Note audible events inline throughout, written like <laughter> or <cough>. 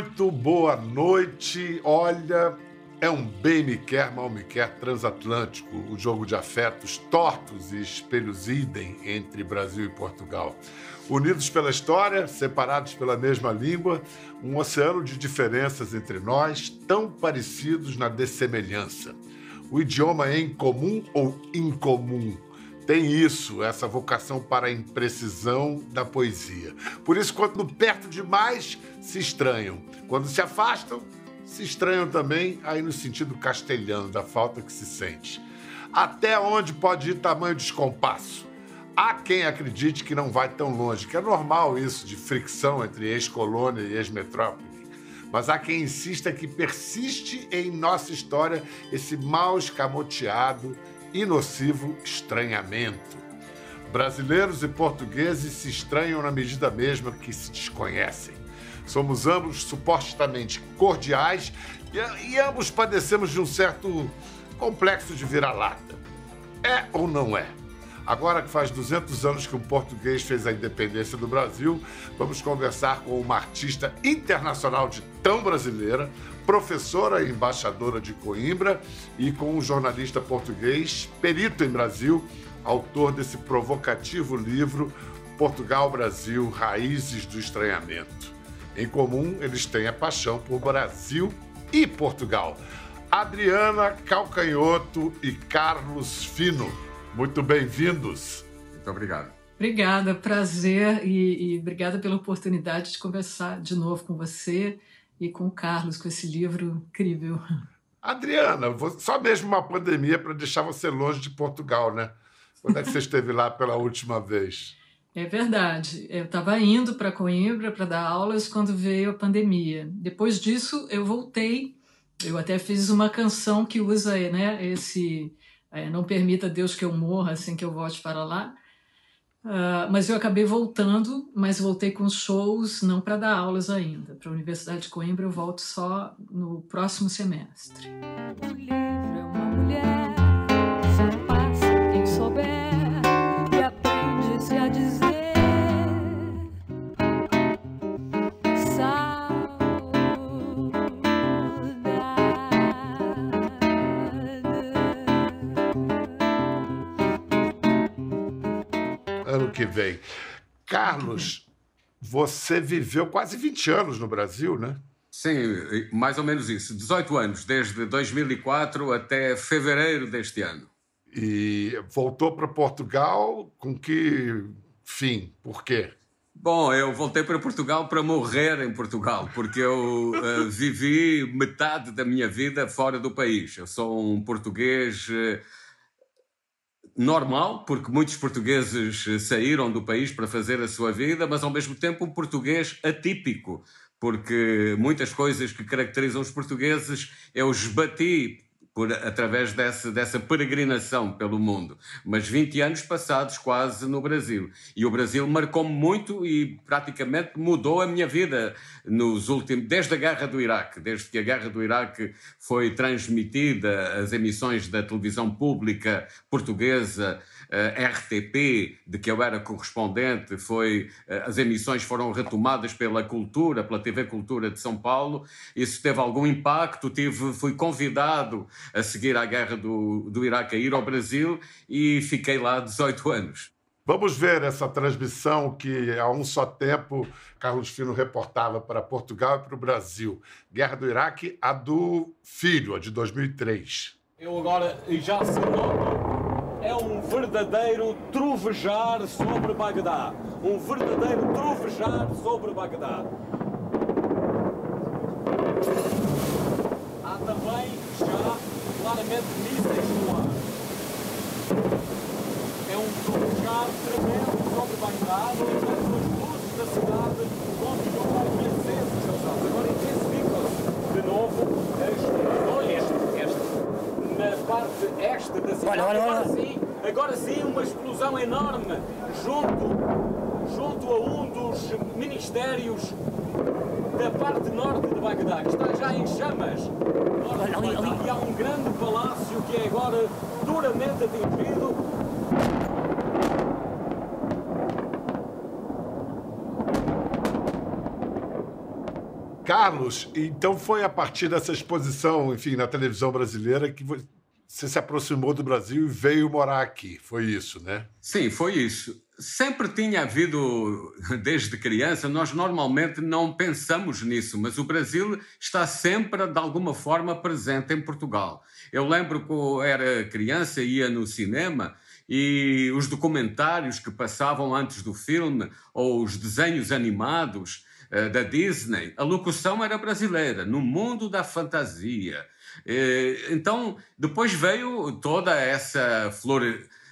Muito boa noite. Olha, é um bem me quer, mal me quer transatlântico, o jogo de afetos tortos e espelhos idem entre Brasil e Portugal. Unidos pela história, separados pela mesma língua, um oceano de diferenças entre nós, tão parecidos na dessemelhança. O idioma é incomum ou incomum? Tem isso, essa vocação para a imprecisão da poesia. Por isso, quando perto demais, se estranham. Quando se afastam, se estranham também, aí no sentido castelhano, da falta que se sente. Até onde pode ir tamanho descompasso? Há quem acredite que não vai tão longe, que é normal isso de fricção entre ex-colônia e ex-metrópole. Mas há quem insista que persiste em nossa história esse mal escamoteado e nocivo estranhamento. Brasileiros e portugueses se estranham na medida mesma que se desconhecem. Somos ambos supostamente cordiais e, e ambos padecemos de um certo complexo de vira-lata. É ou não é? Agora que faz 200 anos que um português fez a independência do Brasil, vamos conversar com uma artista internacional de tão brasileira, professora e embaixadora de Coimbra, e com um jornalista português, perito em Brasil, autor desse provocativo livro Portugal Brasil Raízes do Estranhamento. Em comum, eles têm a paixão por Brasil e Portugal. Adriana Calcanhoto e Carlos Fino, muito bem-vindos. Muito obrigado. Obrigada, prazer e, e, obrigada pela oportunidade de conversar de novo com você e com o Carlos, com esse livro incrível. Adriana, só mesmo uma pandemia para deixar você longe de Portugal, né? Quando é que você esteve lá pela última vez? É verdade. Eu estava indo para Coimbra para dar aulas quando veio a pandemia. Depois disso, eu voltei. Eu até fiz uma canção que usa né, esse é, Não Permita Deus que eu morra assim que eu volte para lá. Uh, mas eu acabei voltando, mas voltei com shows, não para dar aulas ainda. Para a Universidade de Coimbra eu volto só no próximo semestre. O livro é uma mulher, que vem. Carlos, você viveu quase 20 anos no Brasil, né? Sim, mais ou menos isso. 18 anos, desde 2004 até fevereiro deste ano. E voltou para Portugal com que fim? Por quê? Bom, eu voltei para Portugal para morrer em Portugal, porque eu uh, vivi metade da minha vida fora do país. Eu sou um português. Uh, normal, porque muitos portugueses eh, saíram do país para fazer a sua vida, mas ao mesmo tempo um português atípico, porque muitas coisas que caracterizam os portugueses eu esbati por, através dessa, dessa peregrinação pelo mundo. Mas 20 anos passados quase no Brasil. E o Brasil marcou-me muito e praticamente mudou a minha vida nos últimos, desde a guerra do Iraque, desde que a guerra do Iraque foi transmitida, as emissões da televisão pública portuguesa RTP, de que eu era correspondente, foi, uh, as emissões foram retomadas pela Cultura, pela TV Cultura de São Paulo. Isso teve algum impacto. Tive, fui convidado a seguir a guerra do, do Iraque a ir ao Brasil e fiquei lá 18 anos. Vamos ver essa transmissão que há um só tempo Carlos Fino reportava para Portugal e para o Brasil. Guerra do Iraque, a do filho, a de 2003. Eu agora já se nota é um verdadeiro trovejar sobre Bagdá. Um verdadeiro trovejar sobre Bagdá. Há também já claramente mísseis no ar. É um trovejar tremendo sobre Bagdá, no entanto as luzes da cidade continuam acesas. Agora intensificam-se de novo as parte este da cidade. Olha, olha, olha. Agora sim, agora sim uma explosão enorme junto, junto a um dos ministérios da parte norte de Bagdá, que está já em chamas. Olha, ali, ali. E há um grande palácio que é agora duramente atingido. Carlos, então foi a partir dessa exposição, enfim, na televisão brasileira que você se aproximou do Brasil e veio morar aqui. Foi isso, né? Sim, foi isso. Sempre tinha havido, <laughs> desde criança, nós normalmente não pensamos nisso, mas o Brasil está sempre, de alguma forma, presente em Portugal. Eu lembro que eu era criança, ia no cinema e os documentários que passavam antes do filme, ou os desenhos animados uh, da Disney, a locução era brasileira, no mundo da fantasia. Então, depois veio toda essa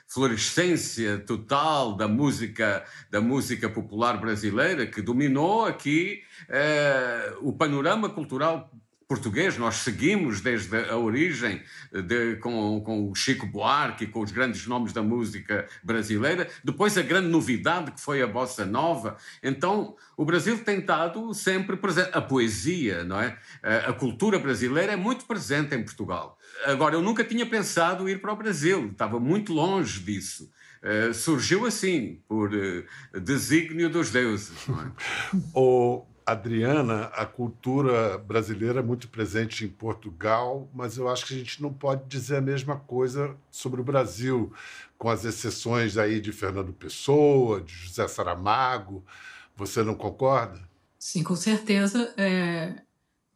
florescência total da música da música popular brasileira que dominou aqui eh, o panorama cultural português, nós seguimos desde a origem de, com, com o Chico Buarque, com os grandes nomes da música brasileira, depois a grande novidade que foi a bossa nova. Então, o Brasil tem estado sempre presente. A poesia, não é? A cultura brasileira é muito presente em Portugal. Agora, eu nunca tinha pensado ir para o Brasil, estava muito longe disso. Uh, surgiu assim, por uh, desígnio dos deuses. Não é? <laughs> o Adriana, a cultura brasileira é muito presente em Portugal, mas eu acho que a gente não pode dizer a mesma coisa sobre o Brasil, com as exceções aí de Fernando Pessoa, de José Saramago. Você não concorda? Sim, com certeza. É...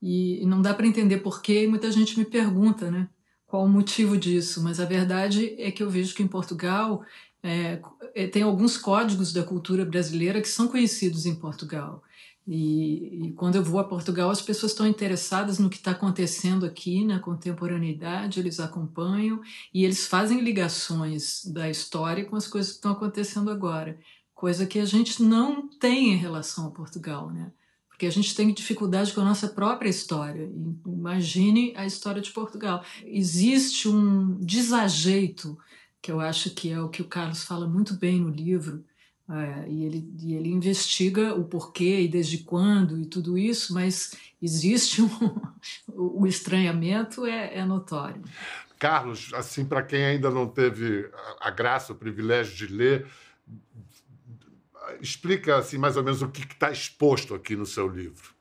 E não dá para entender por quê, muita gente me pergunta, né? Qual o motivo disso? Mas a verdade é que eu vejo que em Portugal é, é tem alguns códigos da cultura brasileira que são conhecidos em Portugal. E, e, quando eu vou a Portugal, as pessoas estão interessadas no que está acontecendo aqui na contemporaneidade, eles acompanham e eles fazem ligações da história com as coisas que estão acontecendo agora, coisa que a gente não tem em relação a Portugal, né? Porque a gente tem dificuldade com a nossa própria história. Imagine a história de Portugal. Existe um desajeito, que eu acho que é o que o Carlos fala muito bem no livro, é, e, ele, e ele investiga o porquê e desde quando e tudo isso, mas existe <laughs> um, o estranhamento é, é notório. Carlos, assim para quem ainda não teve a graça, o privilégio de ler, explica assim mais ou menos o que está exposto aqui no seu livro.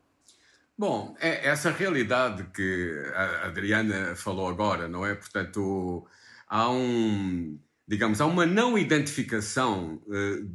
Bom, é essa realidade que a Adriana falou agora, não é? Portanto, há um, digamos, há uma não identificação uh,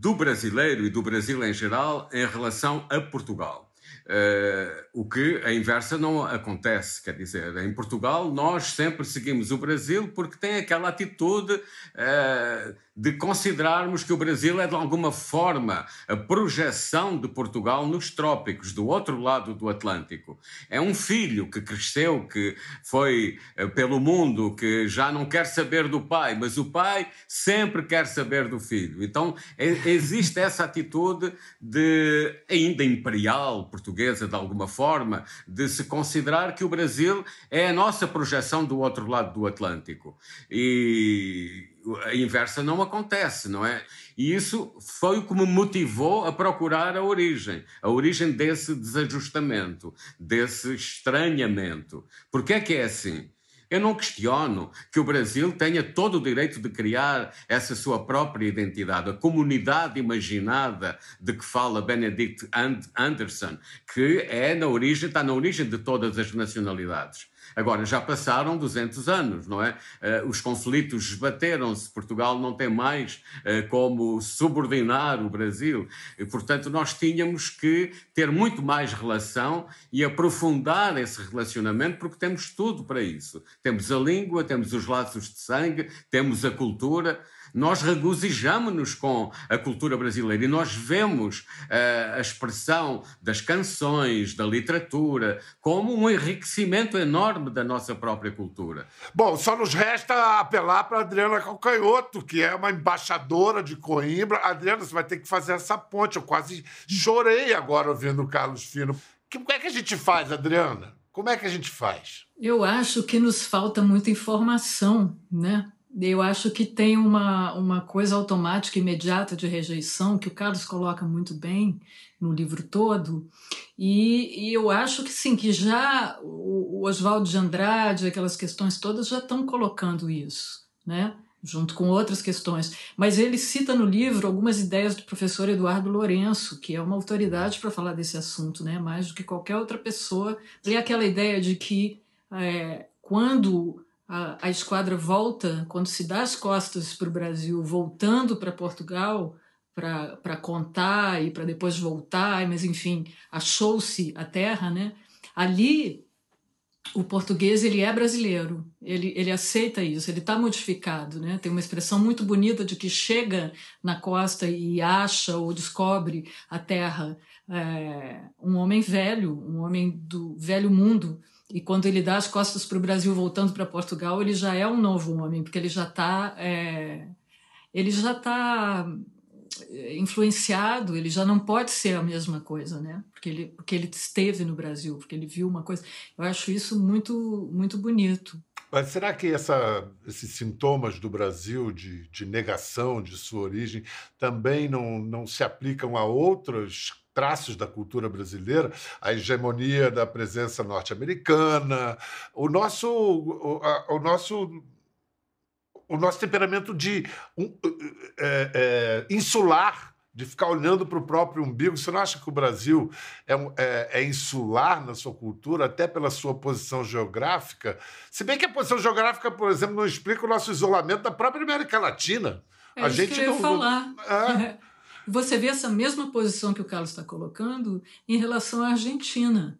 do brasileiro e do Brasil em geral em relação a Portugal. Uh, o que a inversa não acontece, quer dizer, em Portugal nós sempre seguimos o Brasil porque tem aquela atitude uh, de considerarmos que o Brasil é de alguma forma a projeção de Portugal nos trópicos, do outro lado do Atlântico. É um filho que cresceu, que foi uh, pelo mundo, que já não quer saber do pai, mas o pai sempre quer saber do filho. Então existe essa atitude de ainda imperial portuguesa de alguma forma, de se considerar que o Brasil é a nossa projeção do outro lado do Atlântico. E a inversa não acontece, não é? E isso foi o que me motivou a procurar a origem, a origem desse desajustamento, desse estranhamento. Porquê é que é assim? Eu não questiono que o Brasil tenha todo o direito de criar essa sua própria identidade, a comunidade imaginada de que fala Benedict Anderson, que é na origem, está na origem de todas as nacionalidades. Agora, já passaram 200 anos, não é? Uh, os conflitos esbateram-se, Portugal não tem mais uh, como subordinar o Brasil, e, portanto, nós tínhamos que ter muito mais relação e aprofundar esse relacionamento, porque temos tudo para isso. Temos a língua, temos os laços de sangue, temos a cultura nós regozijamos-nos com a cultura brasileira e nós vemos uh, a expressão das canções, da literatura, como um enriquecimento enorme da nossa própria cultura. Bom, só nos resta apelar para Adriana Calcanhoto, que é uma embaixadora de Coimbra. Adriana, você vai ter que fazer essa ponte. Eu quase chorei agora ouvindo o Carlos Fino. Como é que a gente faz, Adriana? Como é que a gente faz? Eu acho que nos falta muita informação, né? Eu acho que tem uma, uma coisa automática, imediata de rejeição, que o Carlos coloca muito bem no livro todo, e, e eu acho que sim, que já o, Oswaldo de Andrade, aquelas questões todas já estão colocando isso, né? junto com outras questões. Mas ele cita no livro algumas ideias do professor Eduardo Lourenço, que é uma autoridade para falar desse assunto, né? mais do que qualquer outra pessoa. E aquela ideia de que é, quando a, a esquadra volta, quando se dá as costas para o Brasil, voltando para Portugal, para contar e para depois voltar, mas enfim, achou-se a terra, né? Ali o português ele é brasileiro, ele, ele aceita isso, ele está modificado, né? Tem uma expressão muito bonita de que chega na costa e acha ou descobre a terra é, um homem velho, um homem do velho mundo, e quando ele dá as costas para o Brasil voltando para Portugal, ele já é um novo homem, porque ele já está é, ele já está influenciado, ele já não pode ser a mesma coisa, né? Porque ele, porque ele esteve no Brasil, porque ele viu uma coisa. Eu acho isso muito, muito bonito. Mas será que essa, esses sintomas do Brasil de, de negação de sua origem também não, não se aplicam a outros traços da cultura brasileira, a hegemonia da presença norte-americana, o nosso, o, a, o nosso o nosso temperamento de um, é, é, insular, de ficar olhando para o próprio umbigo. Você não acha que o Brasil é, é, é, insular na sua cultura, até pela sua posição geográfica? Se bem que a posição geográfica, por exemplo, não explica o nosso isolamento da própria América Latina. É a gente não, falar. É. <laughs> Você vê essa mesma posição que o Carlos está colocando em relação à Argentina.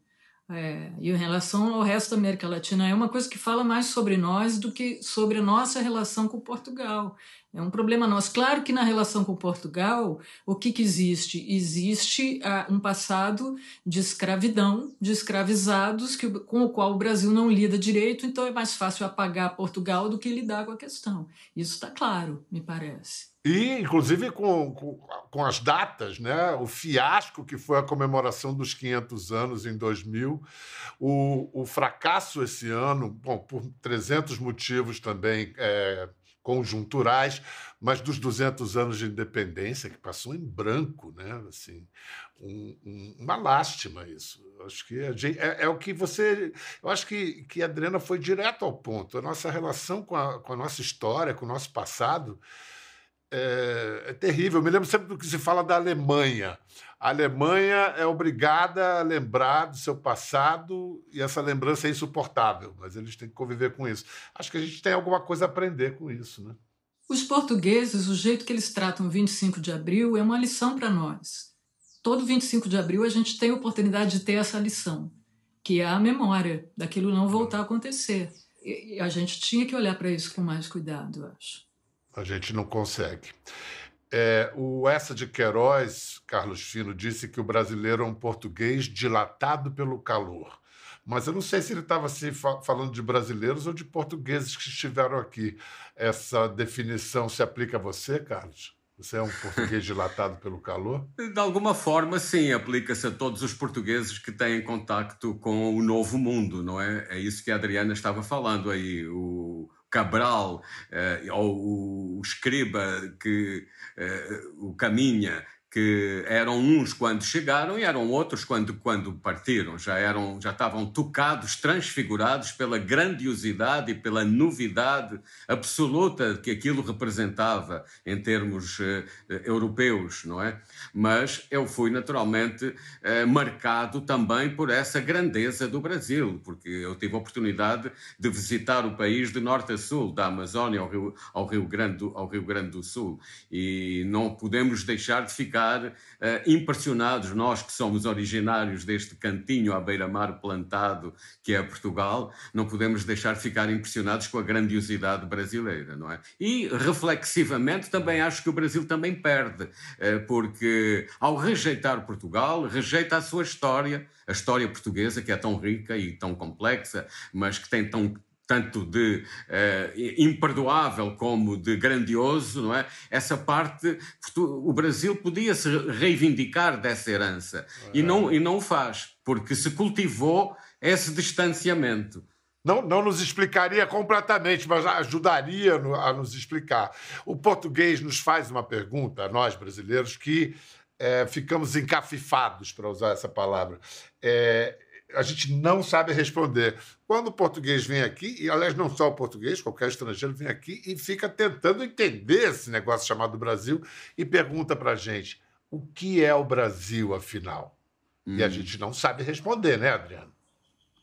É, e em relação ao resto da América Latina, é uma coisa que fala mais sobre nós do que sobre a nossa relação com Portugal. É um problema nosso. Claro que na relação com Portugal, o que, que existe? Existe uh, um passado de escravidão, de escravizados, que, com o qual o Brasil não lida direito, então é mais fácil apagar Portugal do que lidar com a questão. Isso está claro, me parece. E, inclusive, com, com, com, as datas, né? o fiasco que foi a comemoração dos 500 anos em 2000, o, o fracasso esse ano, bom, por 300 motivos também é, conjunturais, mas dos 200 anos de independência, que passou em branco, né? Assim, um, um, uma lástima isso. Acho que é, é, o que você. Eu acho que, que a Adriana foi direto ao ponto. A nossa relação com a, com a nossa história, com o nosso passado, é, é terrível. Eu me lembro sempre do que se fala da Alemanha. A Alemanha é obrigada a lembrar do seu passado e essa lembrança é insuportável, mas eles têm que conviver com isso. Acho que a gente tem alguma coisa a aprender com isso, né? Os portugueses, o jeito que eles tratam o 25 de abril é uma lição para nós. Todo 25 de abril a gente tem a oportunidade de ter essa lição, que é a memória daquilo não voltar a acontecer. E a gente tinha que olhar para isso com mais cuidado, eu acho. A gente não consegue. É, o Essa de Queiroz, Carlos Fino, disse que o brasileiro é um português dilatado pelo calor. Mas eu não sei se ele estava assim, falando de brasileiros ou de portugueses que estiveram aqui. Essa definição se aplica a você, Carlos? Você é um português <laughs> dilatado pelo calor? De alguma forma, sim, aplica-se a todos os portugueses que têm contacto com o novo mundo, não é? É isso que a Adriana estava falando aí. O, Cabral uh, ou o escriba que uh, o caminha que eram uns quando chegaram e eram outros quando, quando partiram. Já, eram, já estavam tocados, transfigurados pela grandiosidade e pela novidade absoluta que aquilo representava em termos uh, europeus, não é? Mas eu fui naturalmente uh, marcado também por essa grandeza do Brasil, porque eu tive a oportunidade de visitar o país de norte a sul, da Amazónia ao Rio, ao Rio, Grande, do, ao Rio Grande do Sul, e não podemos deixar de ficar ficar uh, impressionados, nós que somos originários deste cantinho à beira-mar plantado que é Portugal, não podemos deixar de ficar impressionados com a grandiosidade brasileira, não é? E reflexivamente também acho que o Brasil também perde, uh, porque ao rejeitar Portugal, rejeita a sua história, a história portuguesa que é tão rica e tão complexa, mas que tem tão tanto de uh, imperdoável como de grandioso, não é? Essa parte, o Brasil podia se reivindicar dessa herança e não e não o faz, porque se cultivou esse distanciamento. Não, não nos explicaria completamente, mas ajudaria a nos explicar. O português nos faz uma pergunta, nós brasileiros, que é, ficamos encafifados, para usar essa palavra. É, a gente não sabe responder. Quando o português vem aqui, e aliás, não só o português, qualquer estrangeiro vem aqui e fica tentando entender esse negócio chamado Brasil e pergunta para a gente o que é o Brasil, afinal? Hum. E a hum. gente não sabe responder, né, Adriano?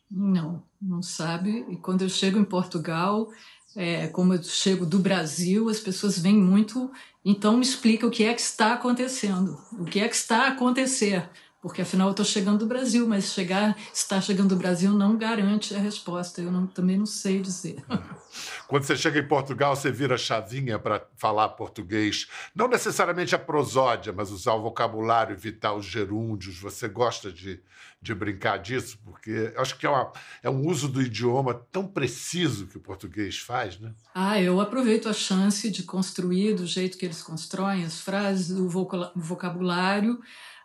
Não, não sabe. E quando eu chego em Portugal, é, como eu chego do Brasil, as pessoas vêm muito. Então me explica o que é que está acontecendo, o que é que está a acontecer porque afinal eu estou chegando do Brasil, mas chegar, estar chegando do Brasil não garante a resposta. Eu não, também não sei dizer. <laughs> Quando você chega em Portugal, você vira chavinha para falar português. Não necessariamente a prosódia, mas usar o vocabulário, evitar os gerúndios. Você gosta de, de brincar disso? Porque acho que é, uma, é um uso do idioma tão preciso que o português faz, né? Ah, eu aproveito a chance de construir do jeito que eles constroem as frases, o vocabulário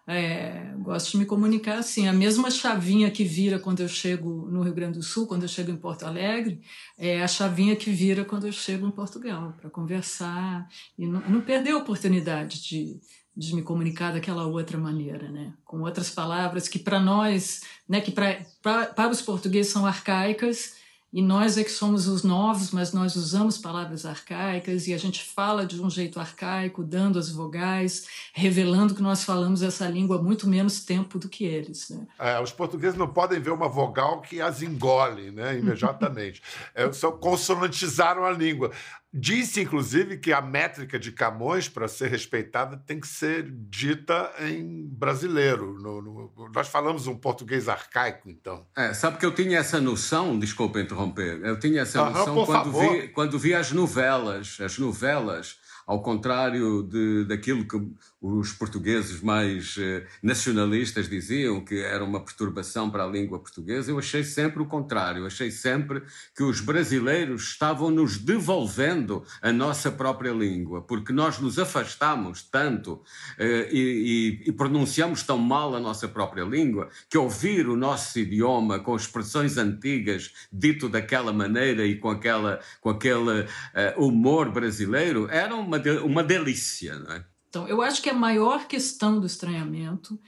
é, gosto de me comunicar assim. A mesma chavinha que vira quando eu chego no Rio Grande do Sul, quando eu chego em Porto Alegre, é a chavinha que vira quando eu chego em Portugal, para conversar e não, não perder a oportunidade de, de me comunicar daquela outra maneira, né? com outras palavras que para nós, né, que pra, pra, para os portugueses são arcaicas e nós é que somos os novos, mas nós usamos palavras arcaicas e a gente fala de um jeito arcaico, dando as vogais, revelando que nós falamos essa língua há muito menos tempo do que eles. Né? É, os portugueses não podem ver uma vogal que as engole né, <laughs> imediatamente. é, só consonantizaram a língua. Disse, inclusive, que a métrica de Camões, para ser respeitada, tem que ser dita em brasileiro. No, no, nós falamos um português arcaico, então. É, sabe que eu tinha essa noção, desculpa interromper, eu tinha essa noção quando vi, quando vi as novelas, as novelas ao contrário de, daquilo que os portugueses mais eh, nacionalistas diziam, que era uma perturbação para a língua portuguesa, eu achei sempre o contrário. Achei sempre que os brasileiros estavam nos devolvendo a nossa própria língua, porque nós nos afastamos tanto eh, e, e, e pronunciamos tão mal a nossa própria língua que ouvir o nosso idioma com expressões antigas dito daquela maneira e com, aquela, com aquele uh, humor brasileiro era uma, uma delícia. Não é? Então, eu acho que a maior questão do estranhamento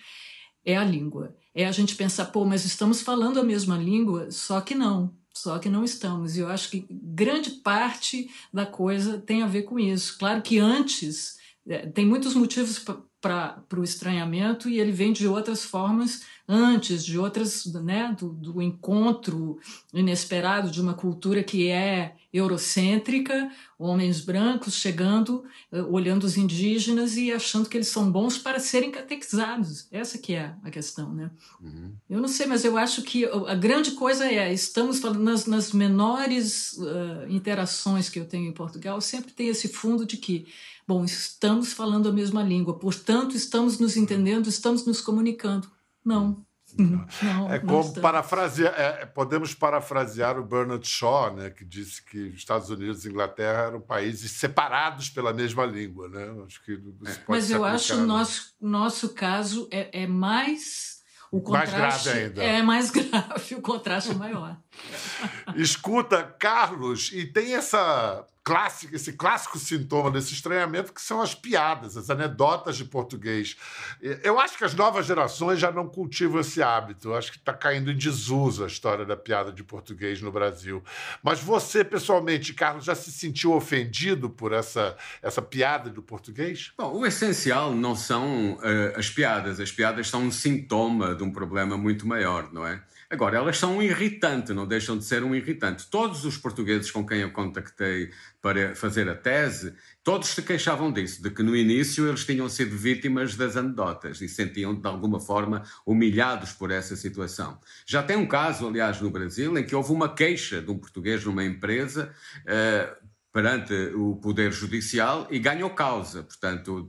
é a língua. É a gente pensar, pô, mas estamos falando a mesma língua, só que não. Só que não estamos. E eu acho que grande parte da coisa tem a ver com isso. Claro que antes, é, tem muitos motivos para o estranhamento e ele vem de outras formas antes, de outras, né, do, do encontro inesperado de uma cultura que é eurocêntrica, homens brancos chegando, eh, olhando os indígenas e achando que eles são bons para serem catequizados. Essa que é a questão, né? Uhum. Eu não sei, mas eu acho que a grande coisa é, estamos falando nas, nas menores uh, interações que eu tenho em Portugal, sempre tem esse fundo de que, bom, estamos falando a mesma língua, portanto, estamos nos entendendo, estamos nos comunicando. Não, não, é como parafrasear, é, podemos parafrasear o Bernard Shaw, né, que disse que Estados Unidos e Inglaterra eram países separados pela mesma língua, né? Acho que Mas eu acho o nosso nosso caso é, é mais o contraste mais grave ainda. é mais <laughs> grave, o contraste é maior. Escuta, Carlos, e tem essa clássico, esse clássico sintoma desse estranhamento que são as piadas, as anedotas de português. Eu acho que as novas gerações já não cultivam esse hábito. Eu acho que está caindo em desuso a história da piada de português no Brasil. Mas você, pessoalmente, Carlos, já se sentiu ofendido por essa, essa piada do português? Bom, o essencial não são uh, as piadas. As piadas são um sintoma de um problema muito maior, não é? Agora, elas são um irritante, não deixam de ser um irritante. Todos os portugueses com quem eu contactei para fazer a tese, todos se queixavam disso, de que no início eles tinham sido vítimas das anedotas e sentiam de alguma forma humilhados por essa situação. Já tem um caso, aliás, no Brasil, em que houve uma queixa de um português numa empresa. Uh, perante o Poder Judicial e ganhou causa. Portanto,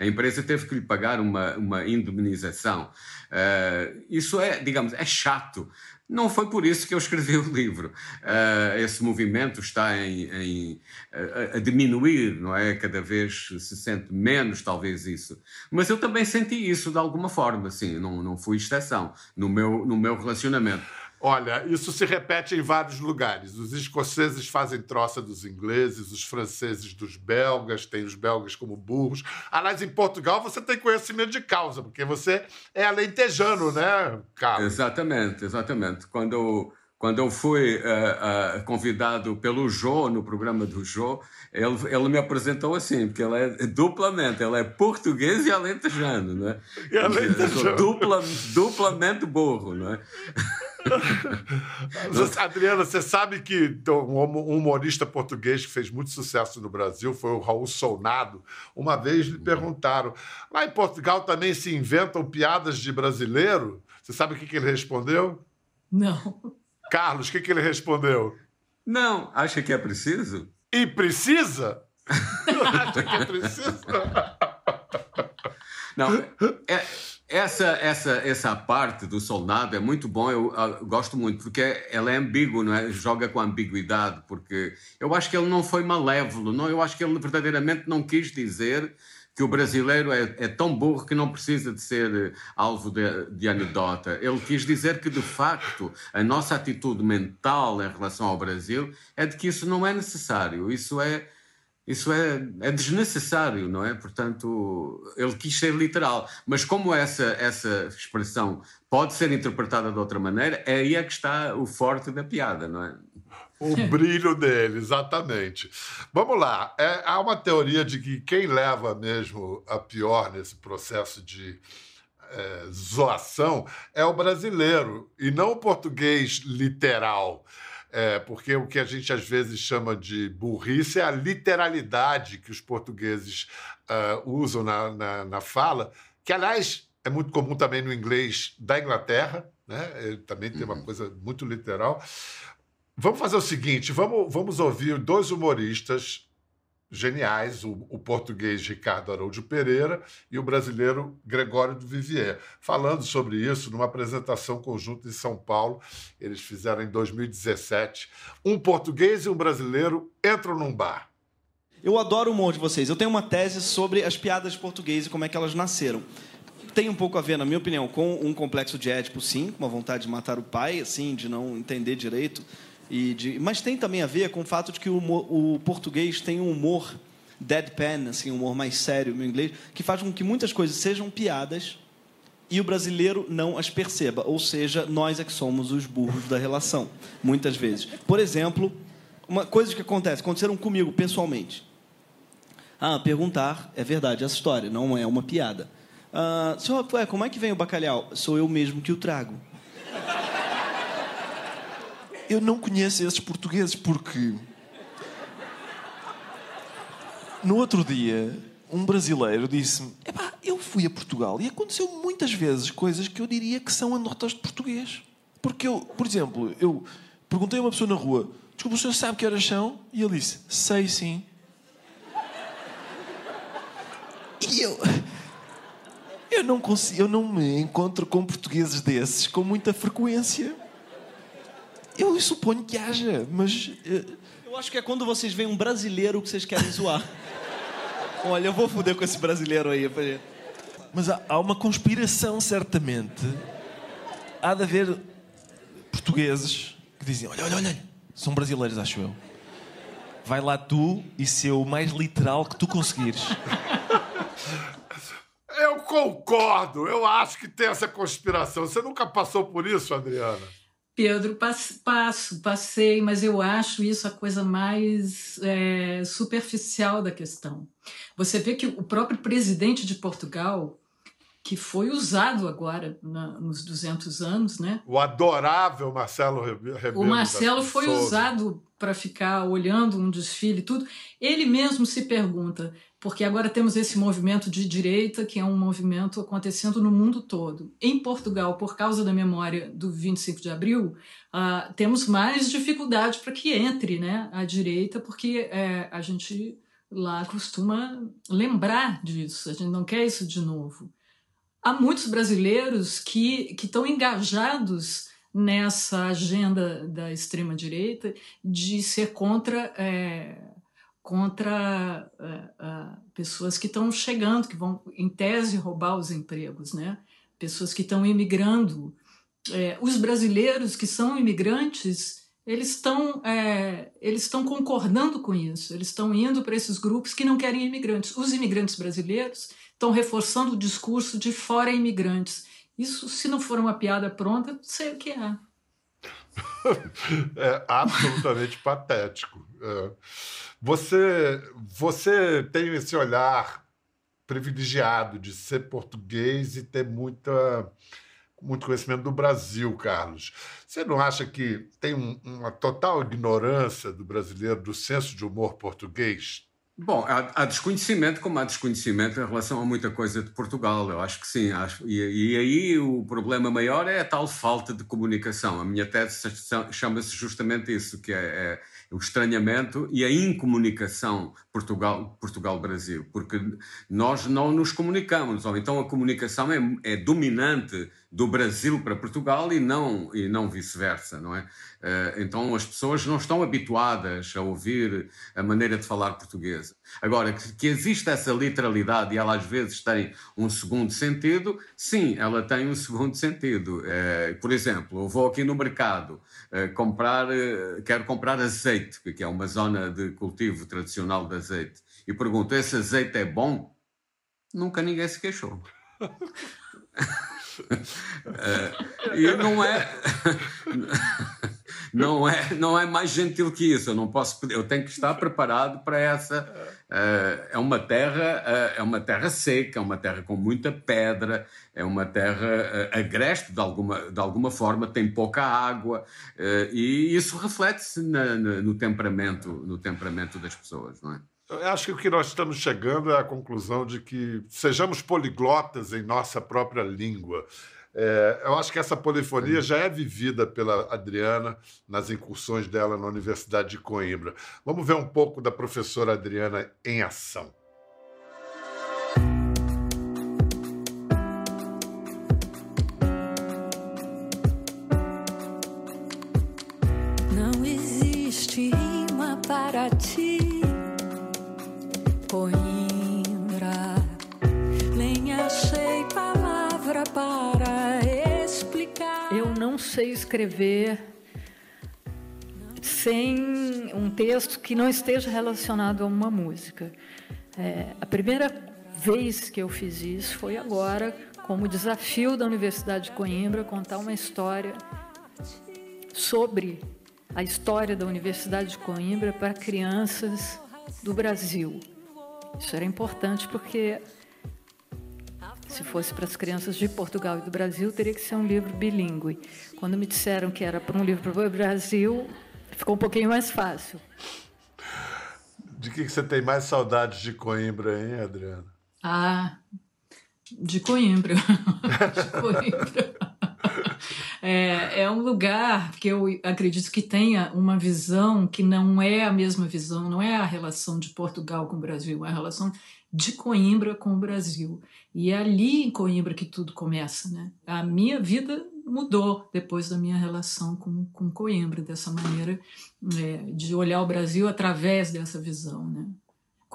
a empresa teve que lhe pagar uma, uma indemnização. Uh, isso é, digamos, é chato. Não foi por isso que eu escrevi o livro. Uh, esse movimento está em, em a, a, diminuir, não é? Cada vez se sente menos, talvez, isso. Mas eu também senti isso de alguma forma, sim, não, não fui exceção no meu, no meu relacionamento. Olha, isso se repete em vários lugares. Os escoceses fazem troça dos ingleses, os franceses dos belgas, tem os belgas como burros. Aliás, em Portugal você tem conhecimento de causa, porque você é alentejano, né, Carlos? Exatamente, exatamente. Quando, quando eu fui uh, uh, convidado pelo Jô, no programa do Jô, ele, ele me apresentou assim, porque ele é duplamente, ele é português e alentejano, não é? E alentejano. Dupla, duplamente burro, não é? <laughs> Adriana, você sabe que um humorista português que fez muito sucesso no Brasil foi o Raul Solnado. Uma vez lhe perguntaram: lá em Portugal também se inventam piadas de brasileiro? Você sabe o que ele respondeu? Não. Carlos, o que, que ele respondeu? Não, acha que é preciso? E precisa? <laughs> acha que é preciso? Não, é, essa, essa, essa parte do soldado é muito bom, eu, eu, gosto muito, porque ela é ambígua, não é? joga com ambiguidade, porque eu acho que ele não foi malévolo, não? eu acho que ele verdadeiramente não quis dizer que o brasileiro é, é tão burro que não precisa de ser alvo de, de anedota. Ele quis dizer que, de facto, a nossa atitude mental em relação ao Brasil é de que isso não é necessário, isso é isso é, é desnecessário, não é? Portanto, ele quis ser literal. Mas como essa, essa expressão pode ser interpretada de outra maneira, é aí é que está o forte da piada, não é? O brilho dele, exatamente. Vamos lá. É, há uma teoria de que quem leva mesmo a pior nesse processo de é, zoação é o brasileiro e não o português literal. É, porque o que a gente às vezes chama de burrice é a literalidade que os portugueses uh, usam na, na, na, fala, que, aliás, é muito comum também no inglês da Inglaterra, né? Ele também tem uma uhum. coisa muito literal. Vamos fazer o seguinte: vamos, vamos ouvir dois humoristas geniais, o, o, português Ricardo Araújo Pereira e o brasileiro Gregório do Vivier, falando sobre isso numa apresentação conjunta em São Paulo. Eles fizeram em 2017. Um português e um brasileiro entram num bar. Eu adoro o humor de vocês. Eu tenho uma tese sobre as piadas portuguesas e como é que elas nasceram. Tem um pouco a ver, na minha opinião, com um complexo de Édipo, sim, com uma vontade de matar o pai, assim, de não entender direito de, mas tem também a ver com o fato de que o, o português tem um humor deadpan, assim, um humor mais sério no inglês, que faz com que muitas coisas sejam piadas e o brasileiro não as perceba. Ou seja, nós é que somos os burros da relação, muitas vezes. Por exemplo, uma coisa que acontece, aconteceram comigo pessoalmente. Ah, perguntar, é verdade essa história, não é uma piada. Ah, senhor, como é que vem o bacalhau? Sou eu mesmo que o trago eu não conheço esses portugueses porque. No outro dia, um brasileiro disse-me: eu fui a Portugal e aconteceu muitas vezes coisas que eu diria que são anedotas de português. Porque eu, por exemplo, eu perguntei a uma pessoa na rua: desculpa, o senhor sabe que horas são? E ele disse: sei sim. E eu. Eu não, consigo, eu não me encontro com portugueses desses com muita frequência. Eu suponho que haja, mas. Uh... Eu acho que é quando vocês veem um brasileiro que vocês querem zoar. <laughs> Olha, eu vou foder com esse brasileiro aí. Mas há, há uma conspiração, certamente. Há de haver portugueses que dizem: olha, olha, olha, são brasileiros, acho eu. Vai lá tu e ser o mais literal que tu conseguires. Eu concordo. Eu acho que tem essa conspiração. Você nunca passou por isso, Adriana? Pedro, passo, passei, mas eu acho isso a coisa mais é, superficial da questão. Você vê que o próprio presidente de Portugal, que foi usado agora na, nos 200 anos, né? O adorável Marcelo Rebelo. O Marcelo foi usado para ficar olhando um desfile e tudo. Ele mesmo se pergunta: porque agora temos esse movimento de direita, que é um movimento acontecendo no mundo todo. Em Portugal, por causa da memória do 25 de abril, uh, temos mais dificuldade para que entre né, a direita, porque é, a gente lá costuma lembrar disso, a gente não quer isso de novo. Há muitos brasileiros que, que estão engajados nessa agenda da extrema-direita de ser contra. É, contra uh, pessoas que estão chegando, que vão, em tese, roubar os empregos, né? pessoas que estão imigrando é, os brasileiros que são imigrantes eles estão é, eles estão concordando com isso eles estão indo para esses grupos que não querem imigrantes os imigrantes brasileiros estão reforçando o discurso de fora imigrantes isso se não for uma piada pronta não sei o que é <laughs> é absolutamente patético é. você você tem esse olhar privilegiado de ser português e ter muita muito conhecimento do Brasil, Carlos. Você não acha que tem um, uma total ignorância do brasileiro do senso de humor português? Bom, há, há, desconhecimento, como há desconhecimento em relação a muita coisa de Portugal, eu acho que sim. Acho, e, e, aí o problema maior é a tal falta de comunicação. A minha tese chama-se justamente isso, que é, é o estranhamento e a incomunicação Portugal, Portugal-Brasil, porque nós não nos comunicamos, ou então a comunicação é, é dominante do Brasil para Portugal e não, e não vice-versa, não é? Eh, então as pessoas não estão habituadas a ouvir a maneira de falar portuguesa. Agora, que, existe essa literalidade e ela às vezes tem um segundo sentido, sim, ela tem um segundo sentido. Eh, por exemplo, eu vou aqui no mercado eh, comprar, quero comprar azeite, que é uma zona de cultivo tradicional de azeite, e pergunto: esse azeite é bom? Nunca ninguém se queixou. <laughs> uh, e não é <laughs> não é não é mais gentil que isso. Eu não posso eu tenho que estar preparado para essa uh, é uma terra uh, é uma terra seca é uma terra com muita pedra é uma terra agreste de alguma de alguma forma tem pouca água e isso reflete-se no temperamento no temperamento das pessoas não é eu acho que o que nós estamos chegando é a conclusão de que sejamos poliglotas em nossa própria língua. É, eu acho que essa polifonia já é vivida pela Adriana nas incursões dela na Universidade de Coimbra. Vamos ver um pouco da professora Adriana em ação. Escrever sem um texto que não esteja relacionado a uma música. É, a primeira vez que eu fiz isso foi agora, como desafio da Universidade de Coimbra, contar uma história sobre a história da Universidade de Coimbra para crianças do Brasil. Isso era importante porque, se fosse para as crianças de Portugal e do Brasil, teria que ser um livro bilíngue. Quando me disseram que era para um livro para o Brasil, ficou um pouquinho mais fácil. De que você tem mais saudades de Coimbra, hein, Adriana? Ah, de Coimbra. <laughs> de Coimbra. <laughs> É, é, um lugar que eu acredito que tenha uma visão que não é a mesma visão, não é a relação de Portugal com o Brasil, é a relação de Coimbra com o Brasil. E é ali em Coimbra que tudo começa. Né? A minha vida mudou depois da minha relação com, com Coimbra, dessa maneira é, de olhar o Brasil através dessa visão. Né?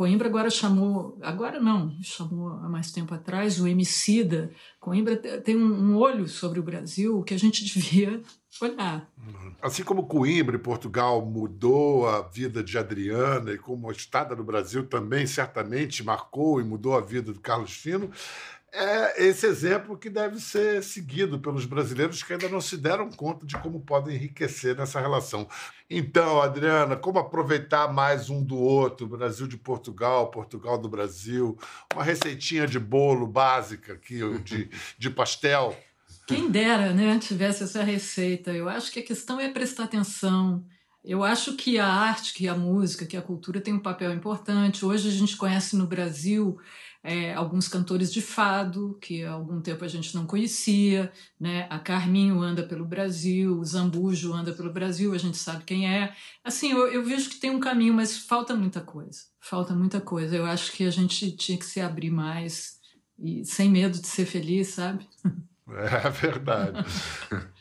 Coimbra agora chamou, agora não, chamou há mais tempo atrás, o Emicida. Coimbra tem um olho sobre o Brasil que a gente <laughs> devia olhar. Assim como Coimbra e Portugal mudou a vida de Adriana e como a estada no Brasil também certamente marcou e mudou a vida do Carlos Fino, é esse exemplo que deve ser seguido pelos brasileiros que ainda não se deram conta de como podem enriquecer nessa relação. Então, Adriana, como aproveitar mais um do outro, Brasil de Portugal, Portugal do Brasil, uma receitinha de bolo básica aqui, de, <laughs> de pastel. Quem dera, né, tivesse essa receita. Eu acho que a questão é prestar atenção. Eu acho que a arte, que a música, que a cultura tem um papel importante. Hoje a gente conhece no Brasil é, alguns cantores de fado, que há algum tempo a gente não conhecia, né? a Carminho anda pelo Brasil, o Zambujo anda pelo Brasil, a gente sabe quem é. Assim, eu, eu vejo que tem um caminho, mas falta muita coisa. Falta muita coisa. Eu acho que a gente tinha que se abrir mais e sem medo de ser feliz, sabe? <laughs> É verdade.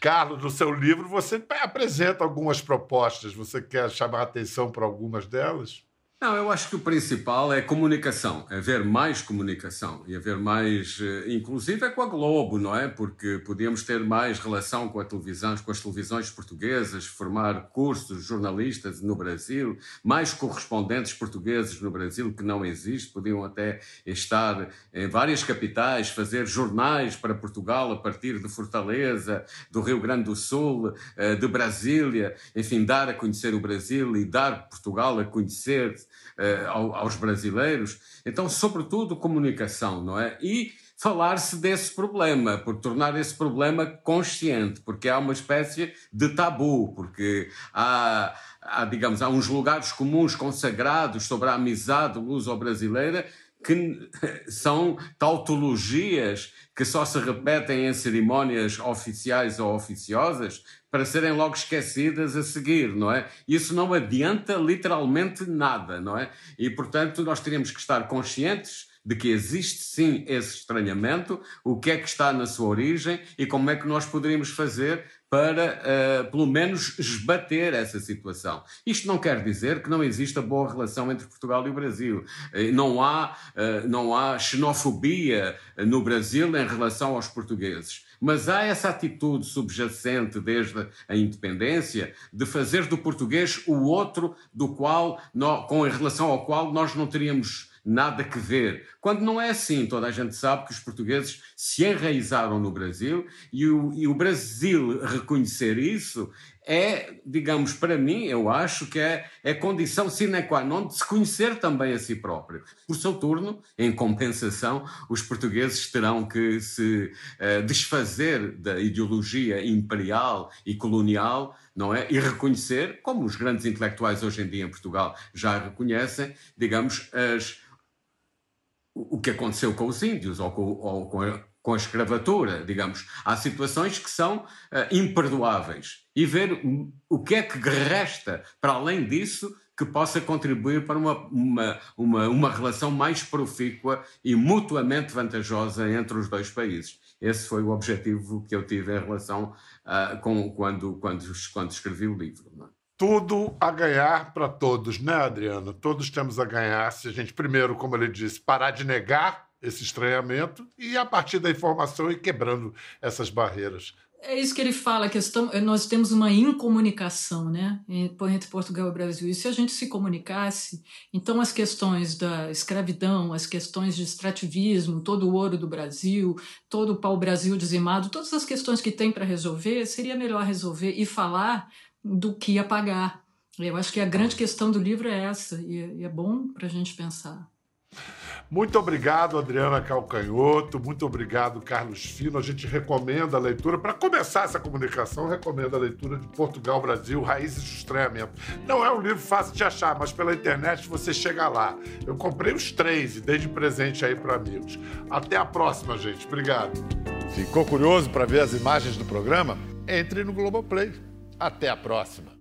Carlos, no seu livro você apresenta algumas propostas. Você quer chamar a atenção para algumas delas? Não, eu acho que o principal é comunicação, haver mais comunicação e haver mais, eh, inclusive é com a Globo, não é? Porque podíamos ter mais relação com a televisão, com as televisões portuguesas, formar cursos jornalistas no Brasil, mais correspondentes portugueses no Brasil que não existe, podiam até estar em várias capitais, fazer jornais para Portugal a partir de Fortaleza, do Rio Grande do Sul, eh, de Brasília, enfim, dar a conhecer o Brasil e dar Portugal a conhecer uh, aos brasileiros. Então, sobretudo, comunicação, não é? E falar-se desse problema, por tornar esse problema consciente, porque há uma espécie de tabu, porque há, há digamos, há uns lugares comuns consagrados sobre a amizade luso-brasileira que <laughs> são tautologias que só se repetem em cerimónias oficiais ou oficiosas para serem logo esquecidas a seguir, não é? Isso não adianta literalmente nada, não é? E, portanto, nós teríamos que estar conscientes de que existe sim esse estranhamento, o que é que está na sua origem e como é que nós poderíamos fazer para, uh, pelo menos, esbater essa situação. Isto não quer dizer que não exista boa relação entre Portugal e o Brasil. Uh, não, há, uh, não há xenofobia no Brasil em relação aos portugueses. Mas há essa atitude subjacente desde a independência de fazer do português o outro do qual, com em relação ao qual nós não teríamos nada que ver. Quando não é assim, toda a gente sabe que os portugueses se enraizaram no Brasil e o, e o Brasil reconhecer isso é, digamos, para mim, eu acho que é, é condição sine qua non de se conhecer também a si próprio. Por seu turno, em compensação, os portugueses terão que se uh, desfazer da ideologia imperial e colonial não é? E reconhecer, como os grandes intelectuais hoje em dia em Portugal já reconhecem, digamos, as, o que aconteceu com os índios ou com, ou com, a, com a escravatura, digamos. Há situações que são uh, imperdoáveis e ver o que é que resta para além disso que possa contribuir para uma, uma, uma, uma relação mais profícua e mutuamente vantajosa entre os dois países. Esse foi o objetivo que eu tive em relação uh, com quando, quando, quando escrevi o livro. Tudo a ganhar para todos, né, Adriano? Todos temos a ganhar se a gente, primeiro, como ele disse, parar de negar esse estranhamento e, a partir da informação, ir quebrando essas barreiras. É isso que ele fala, que nós temos uma incomunicação né, entre Portugal e Brasil. E se a gente se comunicasse, então as questões da escravidão, as questões de extrativismo, todo o ouro do Brasil, todo o pau-brasil dizimado, todas as questões que tem para resolver, seria melhor resolver e falar do que apagar. Eu acho que a grande questão do livro é essa, e é bom para a gente pensar. Muito obrigado, Adriana Calcanhoto. Muito obrigado, Carlos Fino. A gente recomenda a leitura. Para começar essa comunicação, recomendo a leitura de Portugal Brasil, Raízes do Estranhamento. Não é um livro fácil de achar, mas pela internet você chega lá. Eu comprei os três e dei de presente aí para amigos. Até a próxima, gente. Obrigado. Ficou curioso para ver as imagens do programa? Entre no Globoplay. Até a próxima!